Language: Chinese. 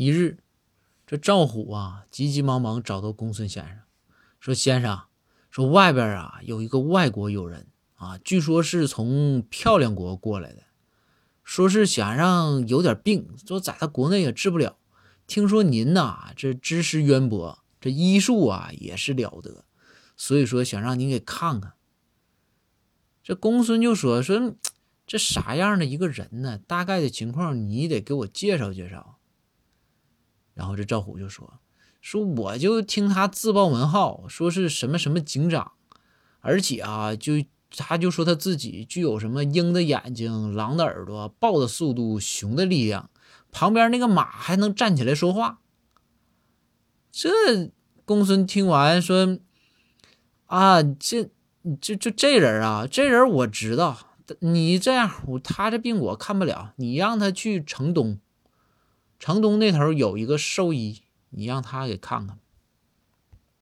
一日，这赵虎啊，急急忙忙找到公孙先生，说：“先生，说外边啊有一个外国友人啊，据说是从漂亮国过来的，说是想让有点病，说在他国内也治不了。听说您呐，这知识渊博，这医术啊也是了得，所以说想让您给看看。”这公孙就说：“说这啥样的一个人呢？大概的情况你得给我介绍介绍。”然后这赵虎就说：“说我就听他自报门号，说是什么什么警长，而且啊，就他就说他自己具有什么鹰的眼睛、狼的耳朵、豹的速度、熊的力量，旁边那个马还能站起来说话。”这公孙听完说：“啊，这就就这人啊，这人我知道。你这样，他这病我看不了，你让他去城东。”城东那头有一个兽医，你让他给看看。